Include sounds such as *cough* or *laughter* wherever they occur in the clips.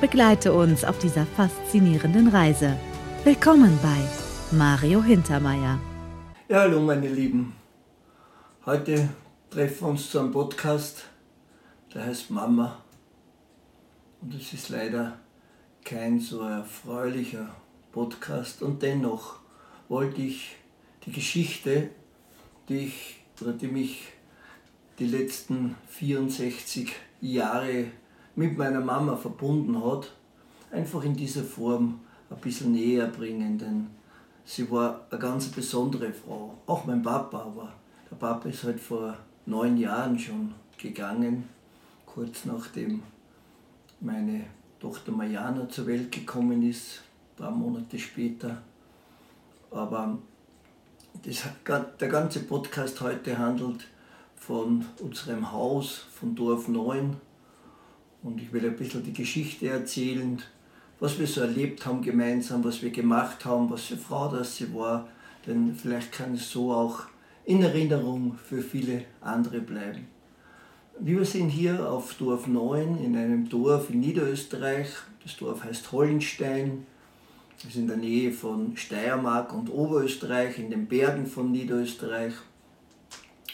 Begleite uns auf dieser faszinierenden Reise. Willkommen bei Mario Hintermeier. Ja, hallo meine Lieben. Heute treffen wir uns zu einem Podcast, der heißt Mama. Und es ist leider kein so erfreulicher Podcast. Und dennoch wollte ich die Geschichte, die, ich, die mich die letzten 64 Jahre mit meiner Mama verbunden hat, einfach in dieser Form ein bisschen näher bringen, denn sie war eine ganz besondere Frau. Auch mein Papa, aber der Papa ist halt vor neun Jahren schon gegangen, kurz nachdem meine Tochter Mariana zur Welt gekommen ist, ein paar Monate später. Aber das, der ganze Podcast heute handelt von unserem Haus, von Dorf 9, und ich will ein bisschen die Geschichte erzählen, was wir so erlebt haben gemeinsam, was wir gemacht haben, was für Frau das sie war. Denn vielleicht kann es so auch in Erinnerung für viele andere bleiben. Wir sind hier auf Dorf 9 in einem Dorf in Niederösterreich. Das Dorf heißt Hollenstein. Es ist in der Nähe von Steiermark und Oberösterreich, in den Bergen von Niederösterreich.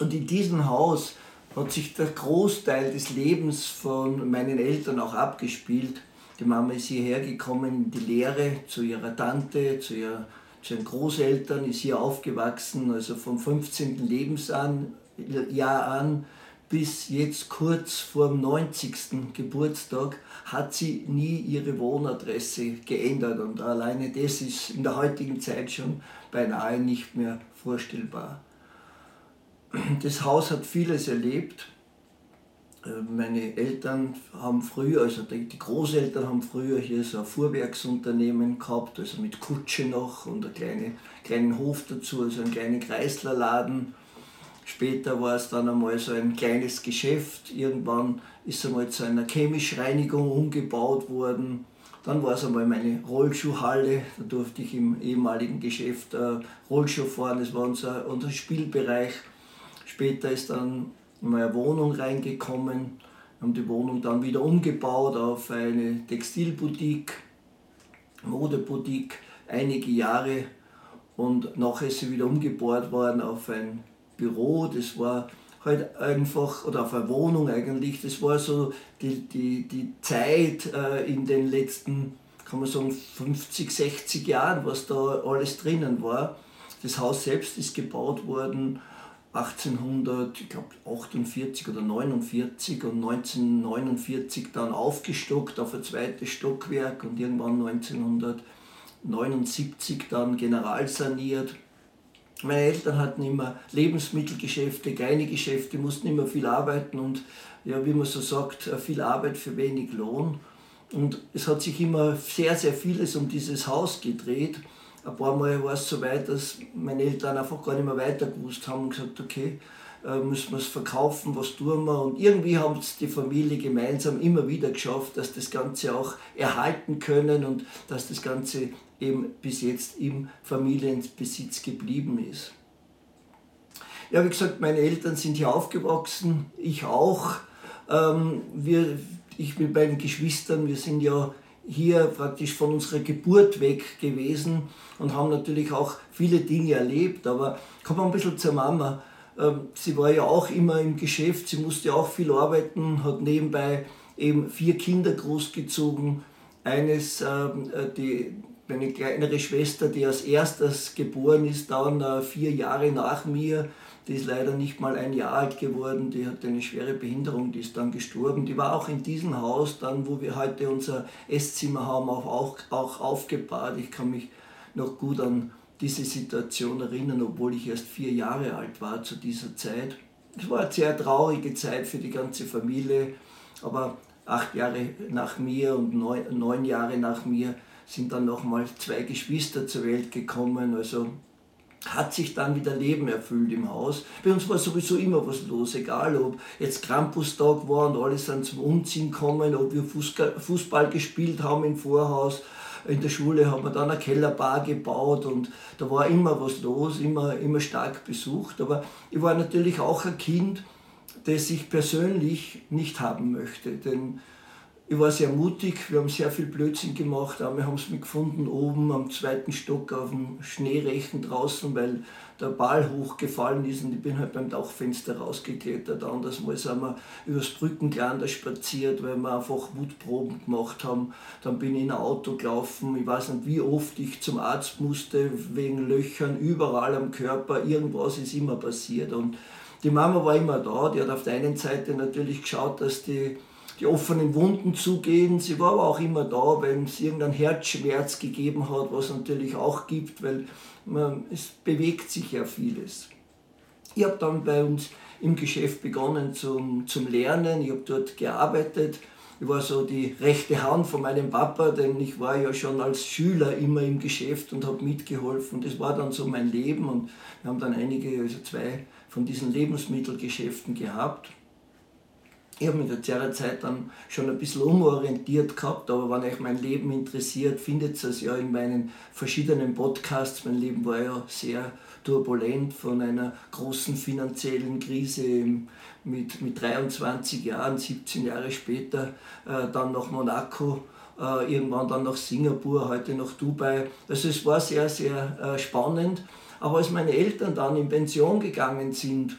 Und in diesem Haus hat sich der Großteil des Lebens von meinen Eltern auch abgespielt. Die Mama ist hierher gekommen die Lehre zu ihrer Tante, zu, ihrer, zu ihren Großeltern, ist hier aufgewachsen, also vom 15. Lebensjahr an bis jetzt kurz vor dem 90. Geburtstag hat sie nie ihre Wohnadresse geändert und alleine das ist in der heutigen Zeit schon beinahe nicht mehr vorstellbar das Haus hat vieles erlebt. Äh, meine Eltern haben früher, also die Großeltern haben früher hier so ein Fuhrwerksunternehmen gehabt, also mit Kutsche noch und einen kleinen, kleinen Hof dazu, also einen kleinen Kreislerladen. Später war es dann einmal so ein kleines Geschäft. Irgendwann ist einmal zu einer Chemischreinigung umgebaut worden. Dann war es einmal meine Rollschuhhalle. Da durfte ich im ehemaligen Geschäft äh, Rollschuh fahren. Das war unser, unser Spielbereich. Später ist dann in meine Wohnung reingekommen, haben die Wohnung dann wieder umgebaut auf eine Textilboutique, Modeboutique, einige Jahre und nachher ist sie wieder umgebaut worden auf ein Büro. Das war halt einfach, oder auf eine Wohnung eigentlich, das war so die, die, die Zeit äh, in den letzten, kann man sagen, 50, 60 Jahren, was da alles drinnen war. Das Haus selbst ist gebaut worden 1848 oder 49 und 1949 dann aufgestockt auf ein zweites Stockwerk und irgendwann 1979 dann generalsaniert. Meine Eltern hatten immer Lebensmittelgeschäfte, kleine Geschäfte, mussten immer viel arbeiten und ja, wie man so sagt, viel Arbeit für wenig Lohn. Und es hat sich immer sehr, sehr vieles um dieses Haus gedreht ein paar Mal war es so weit, dass meine Eltern einfach gar nicht mehr weiter gewusst haben und gesagt, okay, äh, müssen wir es verkaufen, was tun wir? Und irgendwie haben es die Familie gemeinsam immer wieder geschafft, dass das Ganze auch erhalten können und dass das Ganze eben bis jetzt im Familienbesitz geblieben ist. Ja, wie gesagt, meine Eltern sind hier aufgewachsen, ich auch. Ähm, wir, ich mit meinen Geschwistern, wir sind ja hier praktisch von unserer Geburt weg gewesen und haben natürlich auch viele Dinge erlebt. Aber kommen wir ein bisschen zur Mama. Ähm, sie war ja auch immer im Geschäft, sie musste auch viel arbeiten, hat nebenbei eben vier Kinder großgezogen. Eines, ähm, äh, die, meine kleinere Schwester, die als erstes geboren ist, dann äh, vier Jahre nach mir, die ist leider nicht mal ein Jahr alt geworden, die hat eine schwere Behinderung, die ist dann gestorben. Die war auch in diesem Haus, dann wo wir heute unser Esszimmer haben, auch, auch, auch aufgebahrt. Ich kann mich noch gut an diese Situation erinnern, obwohl ich erst vier Jahre alt war zu dieser Zeit. Es war eine sehr traurige Zeit für die ganze Familie, aber acht Jahre nach mir und neun, neun Jahre nach mir sind dann nochmal zwei Geschwister zur Welt gekommen. Also hat sich dann wieder Leben erfüllt im Haus. Bei uns war sowieso immer was los, egal ob jetzt Krampustag war und alle sind zum Umziehen gekommen, ob wir Fußball gespielt haben im Vorhaus. In der Schule haben wir dann eine Kellerbar gebaut und da war immer was los, immer, immer stark besucht. Aber ich war natürlich auch ein Kind, das ich persönlich nicht haben möchte. Denn ich war sehr mutig, wir haben sehr viel Blödsinn gemacht. Einmal haben sie mich gefunden oben am zweiten Stock auf dem Schneerechen draußen, weil der Ball hochgefallen ist und ich bin halt beim Dachfenster rausgeklettert. Anders Mal sind wir übers Brückenglander spaziert, weil wir einfach Mutproben gemacht haben. Dann bin ich in ein Auto gelaufen. Ich weiß nicht, wie oft ich zum Arzt musste, wegen Löchern überall am Körper. Irgendwas ist immer passiert. Und die Mama war immer da. Die hat auf der einen Seite natürlich geschaut, dass die die offenen Wunden zugehen. Sie war aber auch immer da, wenn es irgendeinen Herzschmerz gegeben hat, was natürlich auch gibt, weil man, es bewegt sich ja vieles. Ich habe dann bei uns im Geschäft begonnen zum, zum Lernen. Ich habe dort gearbeitet. Ich war so die rechte Hand von meinem Papa, denn ich war ja schon als Schüler immer im Geschäft und habe mitgeholfen. Das war dann so mein Leben und wir haben dann einige, also zwei von diesen Lebensmittelgeschäften gehabt ich habe mich zu der Zeit dann schon ein bisschen umorientiert gehabt, aber wenn euch mein Leben interessiert, findet ihr es ja in meinen verschiedenen Podcasts. Mein Leben war ja sehr turbulent von einer großen finanziellen Krise mit, mit 23 Jahren, 17 Jahre später, äh, dann nach Monaco, äh, irgendwann dann nach Singapur, heute nach Dubai. Also es war sehr, sehr äh, spannend. Aber als meine Eltern dann in Pension gegangen sind,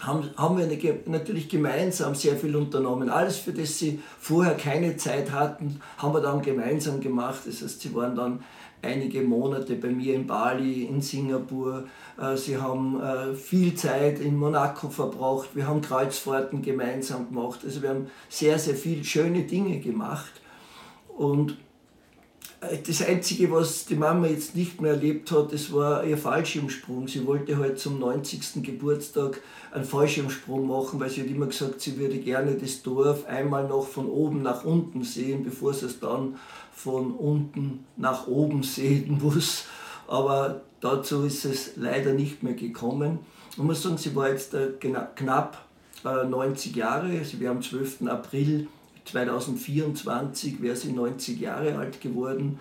haben, haben wir natürlich gemeinsam sehr viel unternommen. Alles, für das sie vorher keine Zeit hatten, haben wir dann gemeinsam gemacht. Das heißt, sie waren dann einige Monate bei mir in Bali, in Singapur. Äh, sie haben äh, viel Zeit in Monaco verbracht. Wir haben Kreuzfahrten gemeinsam gemacht. Also wir haben sehr, sehr viele schöne Dinge gemacht. Und das Einzige, was die Mama jetzt nicht mehr erlebt hat, das war ihr Fallschirmsprung. Sie wollte halt zum 90. Geburtstag einen Fallschirmsprung machen, weil sie hat immer gesagt, sie würde gerne das Dorf einmal noch von oben nach unten sehen, bevor sie es dann von unten nach oben sehen *laughs* muss. Aber dazu ist es leider nicht mehr gekommen. Ich muss sagen, sie war jetzt äh, knapp 90 äh, Jahre, also wir am 12. April 2024 wäre sie 90 Jahre alt geworden.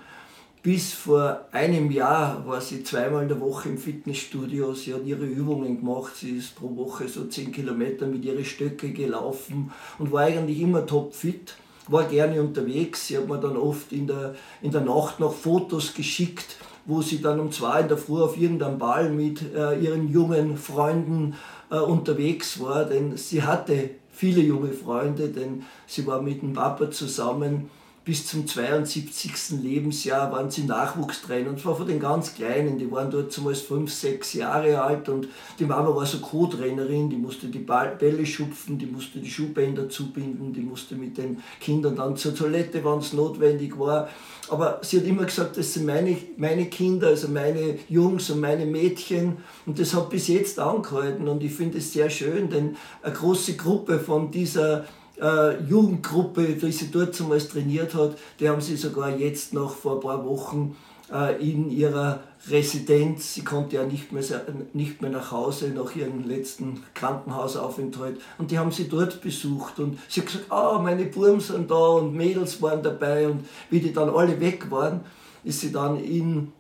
Bis vor einem Jahr war sie zweimal in der Woche im Fitnessstudio. Sie hat ihre Übungen gemacht. Sie ist pro Woche so 10 Kilometer mit ihren Stöcke gelaufen und war eigentlich immer topfit. War gerne unterwegs. Sie hat mir dann oft in der, in der Nacht noch Fotos geschickt, wo sie dann um zwei in der Früh auf irgendeinem Ball mit äh, ihren jungen Freunden äh, unterwegs war. Denn sie hatte viele junge Freunde, denn sie war mit dem Papa zusammen. Bis zum 72. Lebensjahr waren sie Nachwuchstrainer und zwar von den ganz Kleinen. Die waren dort zumeist fünf, sechs Jahre alt und die Mama war so Co-Trainerin, die musste die Bälle schupfen, die musste die Schuhbänder zubinden, die musste mit den Kindern dann zur Toilette, wenn es notwendig war. Aber sie hat immer gesagt, das sind meine, meine Kinder, also meine Jungs und meine Mädchen. Und das hat bis jetzt angehalten. Und ich finde es sehr schön, denn eine große Gruppe von dieser äh, Jugendgruppe, die sie dort zumeist trainiert hat, die haben sie sogar jetzt noch vor ein paar Wochen äh, in ihrer Residenz, sie konnte ja nicht mehr, nicht mehr nach Hause nach ihrem letzten Krankenhausaufenthalt und die haben sie dort besucht und sie hat gesagt, ah, meine Burm sind da und Mädels waren dabei und wie die dann alle weg waren, ist sie dann in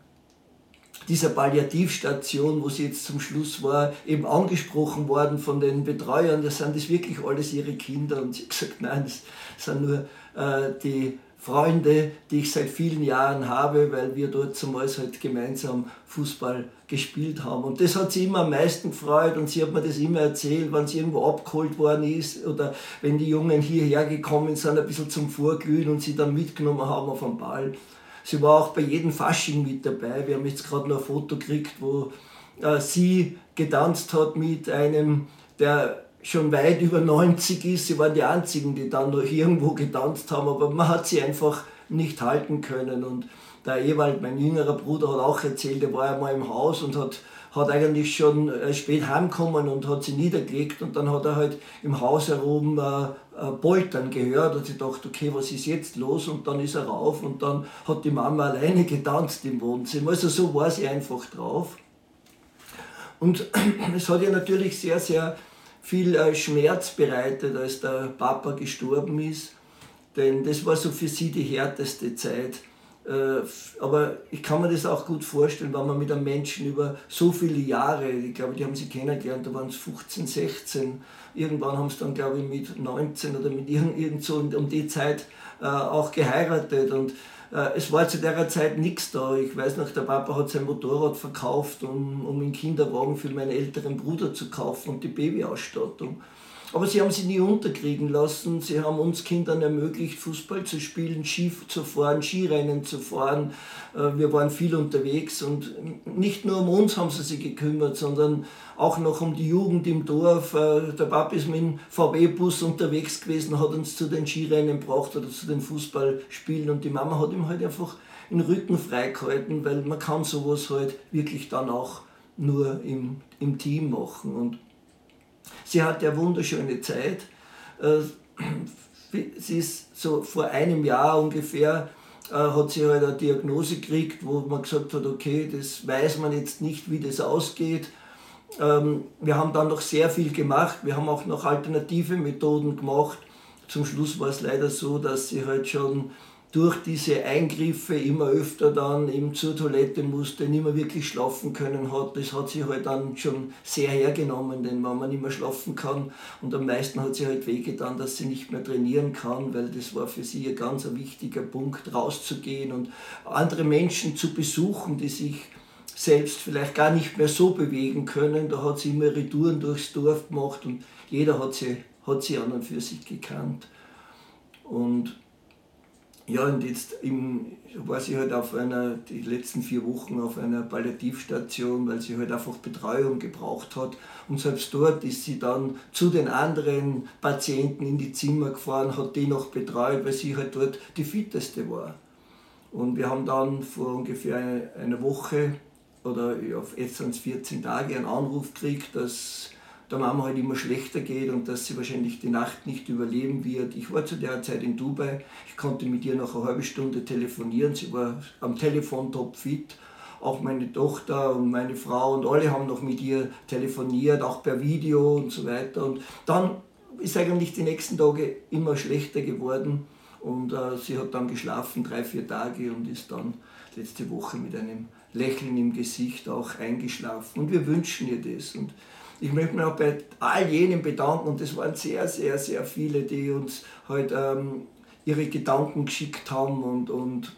dieser Palliativstation, wo sie jetzt zum Schluss war, eben angesprochen worden von den Betreuern, das sind das wirklich alles ihre Kinder und sie hat gesagt, nein, das sind nur äh, die Freunde, die ich seit vielen Jahren habe, weil wir dort zumeist halt gemeinsam Fußball gespielt haben. Und das hat sie immer am meisten gefreut und sie hat mir das immer erzählt, wenn sie irgendwo abgeholt worden ist oder wenn die Jungen hierher gekommen sind, ein bisschen zum Vorglühen und sie dann mitgenommen haben auf den Ball. Sie war auch bei jedem Fasching mit dabei. Wir haben jetzt gerade noch ein Foto gekriegt, wo äh, sie getanzt hat mit einem, der schon weit über 90 ist. Sie waren die einzigen, die dann noch irgendwo getanzt haben, aber man hat sie einfach nicht halten können. Und der Ewald, mein jüngerer Bruder, hat auch erzählt, er war einmal im Haus und hat, hat eigentlich schon äh, spät heimgekommen und hat sich niedergelegt und dann hat er halt im Haus herum äh, poltern gehört und sie dachte, okay, was ist jetzt los? Und dann ist er rauf und dann hat die Mama alleine getanzt im Wohnzimmer. Also so war sie einfach drauf. Und *clears throat* es hat ihr natürlich sehr, sehr viel äh, Schmerz bereitet, als der Papa gestorben ist. Denn das war so für sie die härteste Zeit. Äh, aber ich kann mir das auch gut vorstellen, wenn man mit einem Menschen über so viele Jahre, ich glaube, die haben sie kennengelernt, da waren es 15, 16, irgendwann haben sie dann, glaube ich, mit 19 oder mit irgend, irgend so um die Zeit äh, auch geheiratet. Und äh, es war zu der Zeit nichts da. Ich weiß noch, der Papa hat sein Motorrad verkauft, um, um einen Kinderwagen für meinen älteren Bruder zu kaufen und die Babyausstattung. Aber sie haben sie nie unterkriegen lassen. Sie haben uns Kindern ermöglicht, Fußball zu spielen, Ski zu fahren, Skirennen zu fahren. Äh, wir waren viel unterwegs und nicht nur um uns haben sie sich gekümmert, sondern auch noch um die Jugend im Dorf. Äh, der Papa ist mit dem VW-Bus unterwegs gewesen, hat uns zu den Skirennen gebracht oder zu den Fußballspielen und die Mama hat ihm halt einfach den Rücken freigehalten, weil man kann sowas halt wirklich dann auch nur im, im Team machen. Und Sie hatte eine wunderschöne Zeit. Äh, sie ist so vor einem Jahr ungefähr, äh, hat sie halt eine Diagnose gekriegt, wo man gesagt hat, okay, das weiß man jetzt nicht, wie das ausgeht. Ähm, wir haben dann noch sehr viel gemacht, wir haben auch noch alternative Methoden gemacht. Zum Schluss war es leider so, dass sie halt schon durch diese Eingriffe immer öfter dann eben zur Toilette musste, nicht mehr wirklich schlafen können hat. Das hat sie halt dann schon sehr hergenommen, denn wenn man nicht mehr schlafen kann und am meisten hat sie halt wehgetan, dass sie nicht mehr trainieren kann, weil das war für sie ein ganz wichtiger Punkt, rauszugehen und andere Menschen zu besuchen, die sich selbst vielleicht gar nicht mehr so bewegen können. Da hat sie immer Retouren durchs Dorf gemacht und jeder hat sie, hat sie an und für sich gekannt. Und ja, und jetzt im, war sie halt auf einer, die letzten vier Wochen auf einer Palliativstation, weil sie halt einfach Betreuung gebraucht hat. Und selbst dort ist sie dann zu den anderen Patienten in die Zimmer gefahren, hat die noch betreut, weil sie halt dort die fitteste war. Und wir haben dann vor ungefähr einer Woche oder jetzt sind es 14 Tage einen Anruf gekriegt, dass der Mama halt immer schlechter geht und dass sie wahrscheinlich die Nacht nicht überleben wird. Ich war zu der Zeit in Dubai, ich konnte mit ihr noch eine halbe Stunde telefonieren, sie war am Telefon topfit. Auch meine Tochter und meine Frau und alle haben noch mit ihr telefoniert, auch per Video und so weiter. Und dann ist eigentlich die nächsten Tage immer schlechter geworden und äh, sie hat dann geschlafen, drei, vier Tage und ist dann letzte Woche mit einem Lächeln im Gesicht auch eingeschlafen. Und wir wünschen ihr das. Und ich möchte mich auch bei all jenen bedanken und das waren sehr, sehr, sehr viele, die uns halt ähm, ihre Gedanken geschickt haben und, und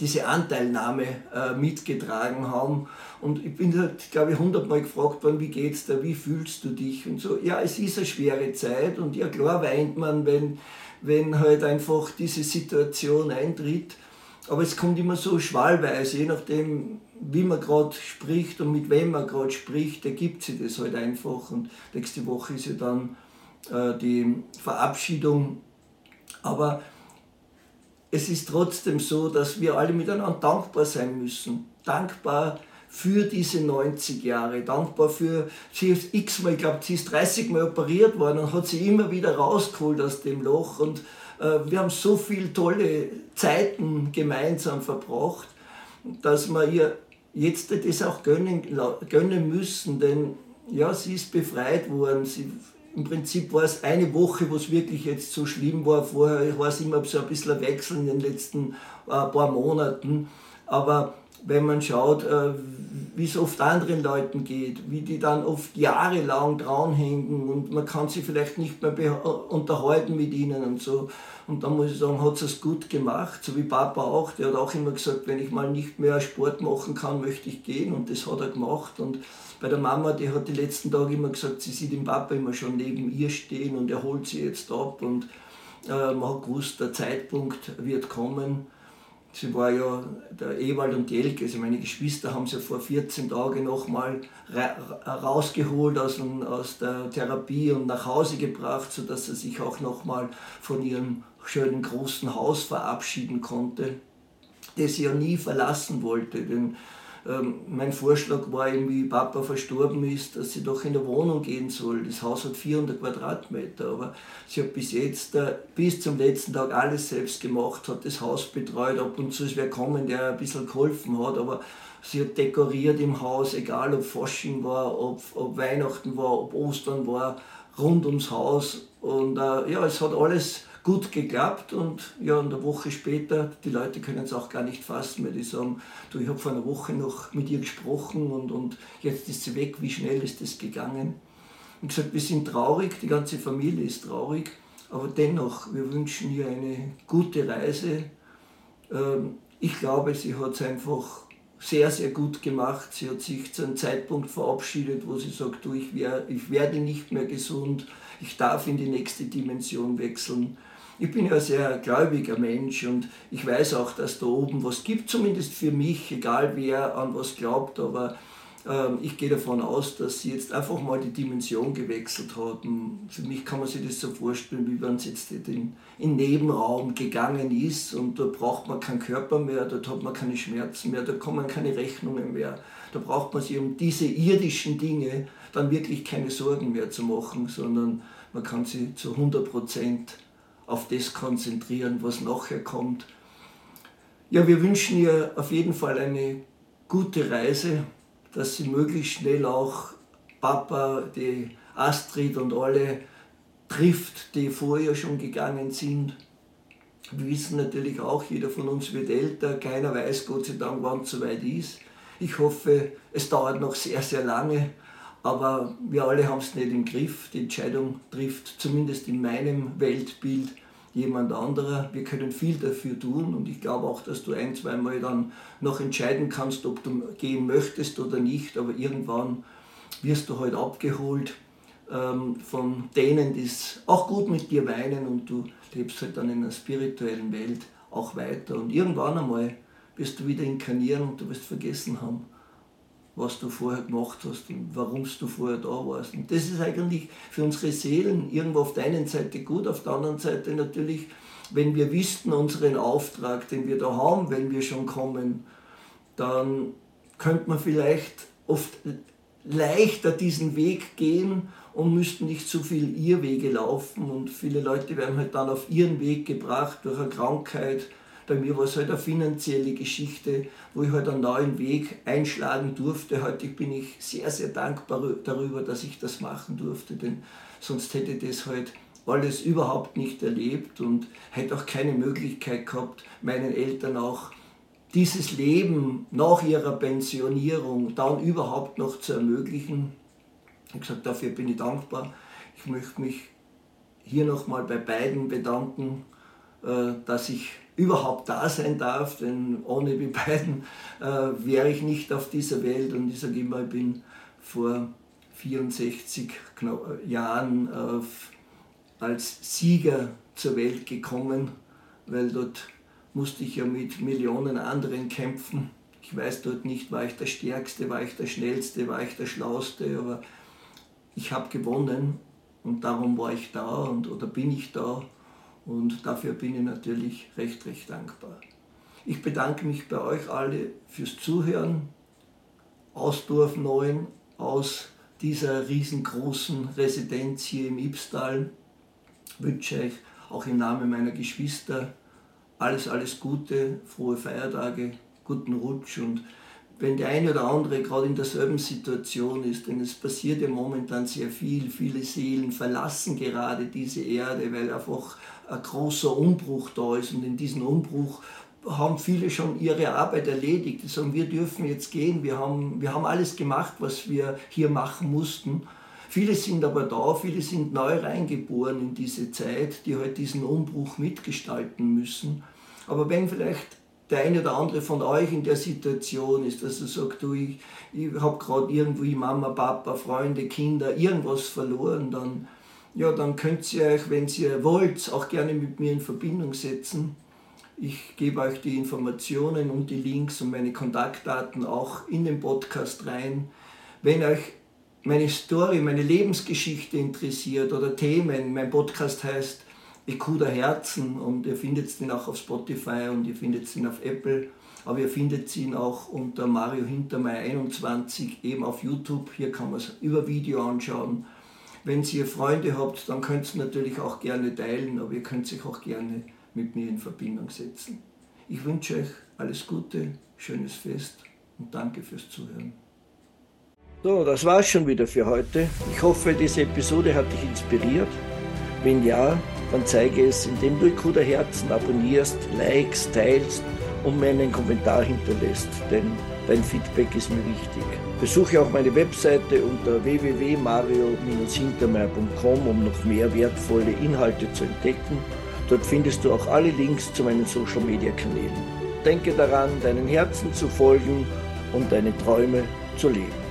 diese Anteilnahme äh, mitgetragen haben. Und ich bin halt, glaube ich, hundertmal gefragt worden, wie geht's da, wie fühlst du dich und so. Ja, es ist eine schwere Zeit und ja, klar weint man, wenn, wenn halt einfach diese Situation eintritt. Aber es kommt immer so schwallweise, je nachdem, wie man gerade spricht und mit wem man gerade spricht, ergibt sich das halt einfach. Und nächste Woche ist ja dann äh, die Verabschiedung. Aber es ist trotzdem so, dass wir alle miteinander dankbar sein müssen. Dankbar für diese 90 Jahre, dankbar für, sie ist x-mal, ich glaube, sie ist 30 Mal operiert worden und hat sie immer wieder rausgeholt aus dem Loch. Und wir haben so viele tolle Zeiten gemeinsam verbracht, dass wir ihr jetzt das auch gönnen, gönnen müssen, denn ja, sie ist befreit worden. Sie, Im Prinzip war es eine Woche, wo es wirklich jetzt so schlimm war. Vorher war es immer so ein bisschen ein Wechsel in den letzten äh, paar Monaten. Aber wenn man schaut, äh, wie es oft anderen Leuten geht, wie die dann oft jahrelang dranhängen und man kann sich vielleicht nicht mehr unterhalten mit ihnen und so. Und dann muss ich sagen, hat es gut gemacht, so wie Papa auch. Der hat auch immer gesagt, wenn ich mal nicht mehr Sport machen kann, möchte ich gehen und das hat er gemacht. Und bei der Mama, die hat die letzten Tage immer gesagt, sie sieht den Papa immer schon neben ihr stehen und er holt sie jetzt ab und äh, man hat gewusst, der Zeitpunkt wird kommen. Sie war ja, der Ewald und die Elke, also meine Geschwister haben sie vor 14 Tagen nochmal rausgeholt aus, aus der Therapie und nach Hause gebracht, sodass sie sich auch nochmal von ihrem schönen großen Haus verabschieden konnte. das ja nie verlassen wollte. Denn ähm, mein Vorschlag war eben, wie Papa verstorben ist, dass sie doch in der Wohnung gehen soll. Das Haus hat 400 Quadratmeter, aber sie hat bis jetzt, äh, bis zum letzten Tag alles selbst gemacht, hat das Haus betreut. Ab und zu ist wer kommen, der ein bisschen geholfen hat, aber sie hat dekoriert im Haus, egal ob Fasching war, ob, ob Weihnachten war, ob Ostern war, rund ums Haus. Und äh, ja, es hat alles gut geklappt und ja, eine Woche später, die Leute können es auch gar nicht fassen, weil die sagen, du, ich habe vor einer Woche noch mit ihr gesprochen und, und jetzt ist sie weg, wie schnell ist das gegangen? Und gesagt, wir sind traurig, die ganze Familie ist traurig, aber dennoch, wir wünschen ihr eine gute Reise. Ähm, ich glaube, sie hat es einfach sehr, sehr gut gemacht. Sie hat sich zu einem Zeitpunkt verabschiedet, wo sie sagt, du, ich, wär, ich werde nicht mehr gesund, ich darf in die nächste Dimension wechseln ich bin ja ein sehr gläubiger Mensch und ich weiß auch, dass da oben was gibt, zumindest für mich, egal wer an was glaubt, aber ähm, ich gehe davon aus, dass sie jetzt einfach mal die Dimension gewechselt hat. Und für mich kann man sich das so vorstellen, wie wenn es jetzt in den Nebenraum gegangen ist und da braucht man keinen Körper mehr, dort hat man keine Schmerzen mehr, da kommen keine Rechnungen mehr. Da braucht man sich um diese irdischen Dinge dann wirklich keine Sorgen mehr zu machen, sondern man kann sie zu 100 Prozent auf das konzentrieren, was nachher kommt. Ja, wir wünschen ihr auf jeden Fall eine gute Reise, dass sie möglichst schnell auch Papa, die Astrid und alle trifft, die vorher schon gegangen sind. Wir wissen natürlich auch, jeder von uns wird älter, keiner weiß Gott sei Dank, wann es soweit ist. Ich hoffe, es dauert noch sehr, sehr lange, aber wir alle haben es nicht im Griff. Die Entscheidung trifft zumindest in meinem Weltbild jemand anderer. Wir können viel dafür tun und ich glaube auch, dass du ein, zweimal dann noch entscheiden kannst, ob du gehen möchtest oder nicht, aber irgendwann wirst du halt abgeholt ähm, von denen, die es auch gut mit dir weinen und du lebst halt dann in einer spirituellen Welt auch weiter und irgendwann einmal wirst du wieder inkarnieren und du wirst vergessen haben, was du vorher gemacht hast und warum du vorher da warst. Und das ist eigentlich für unsere Seelen irgendwo auf der einen Seite gut, auf der anderen Seite natürlich, wenn wir wüssten unseren Auftrag, den wir da haben, wenn wir schon kommen, dann könnte man vielleicht oft leichter diesen Weg gehen und müssten nicht zu viel Irrwege laufen. Und viele Leute werden halt dann auf ihren Weg gebracht durch eine Krankheit, bei mir war es halt eine finanzielle Geschichte, wo ich halt einen neuen Weg einschlagen durfte. Heute bin ich sehr, sehr dankbar darüber, dass ich das machen durfte, denn sonst hätte das halt alles überhaupt nicht erlebt und hätte auch keine Möglichkeit gehabt, meinen Eltern auch dieses Leben nach ihrer Pensionierung dann überhaupt noch zu ermöglichen. Ich gesagt, dafür bin ich dankbar. Ich möchte mich hier nochmal bei beiden bedanken, äh, dass ich überhaupt da sein darf, denn ohne die beiden äh, wäre ich nicht auf dieser Welt. Und ich sage immer, ich bin vor 64 Jahren äh, als Sieger zur Welt gekommen, weil dort musste ich ja mit Millionen anderen kämpfen. Ich weiß dort nicht, war ich der Stärkste, war ich der Schnellste, war ich der Schlauste, aber ich habe gewonnen und darum war ich da und, oder bin ich da und dafür bin ich natürlich recht, recht dankbar. Ich bedanke mich bei euch alle fürs Zuhören aus Dorf 9, aus dieser riesengroßen Residenz hier im Ibstal. Wünsche euch auch im Namen meiner Geschwister alles, alles Gute, frohe Feiertage, guten Rutsch und wenn der eine oder andere gerade in derselben Situation ist, denn es passiert ja momentan sehr viel, viele Seelen verlassen gerade diese Erde, weil einfach ein großer Umbruch da ist und in diesem Umbruch haben viele schon ihre Arbeit erledigt. Die sagen, wir dürfen jetzt gehen, wir haben, wir haben alles gemacht, was wir hier machen mussten. Viele sind aber da, viele sind neu reingeboren in diese Zeit, die halt diesen Umbruch mitgestalten müssen. Aber wenn vielleicht der eine oder andere von euch in der Situation ist, dass er sagt, du, ich, ich habe gerade irgendwie Mama, Papa, Freunde, Kinder, irgendwas verloren, dann, ja, dann könnt ihr euch, wenn ihr wollt, auch gerne mit mir in Verbindung setzen. Ich gebe euch die Informationen und die Links und meine Kontaktdaten auch in den Podcast rein. Wenn euch meine Story, meine Lebensgeschichte interessiert oder Themen, mein Podcast heißt Ekuda Herzen und ihr findet ihn auch auf Spotify und ihr findet ihn auf Apple. Aber ihr findet ihn auch unter Mario Hintermeier 21 eben auf YouTube. Hier kann man es über Video anschauen. Wenn ihr Freunde habt, dann könnt ihr natürlich auch gerne teilen, aber ihr könnt sich auch gerne mit mir in Verbindung setzen. Ich wünsche euch alles Gute, schönes Fest und danke fürs Zuhören. So, das war's schon wieder für heute. Ich hoffe, diese Episode hat dich inspiriert. Wenn ja, dann zeige es, indem du Ikuda Herzen abonnierst, likest, teilst und mir einen Kommentar hinterlässt, denn dein Feedback ist mir wichtig. Besuche auch meine Webseite unter www.mario-hintermeier.com, um noch mehr wertvolle Inhalte zu entdecken. Dort findest du auch alle Links zu meinen Social Media Kanälen. Denke daran, deinen Herzen zu folgen und deine Träume zu leben.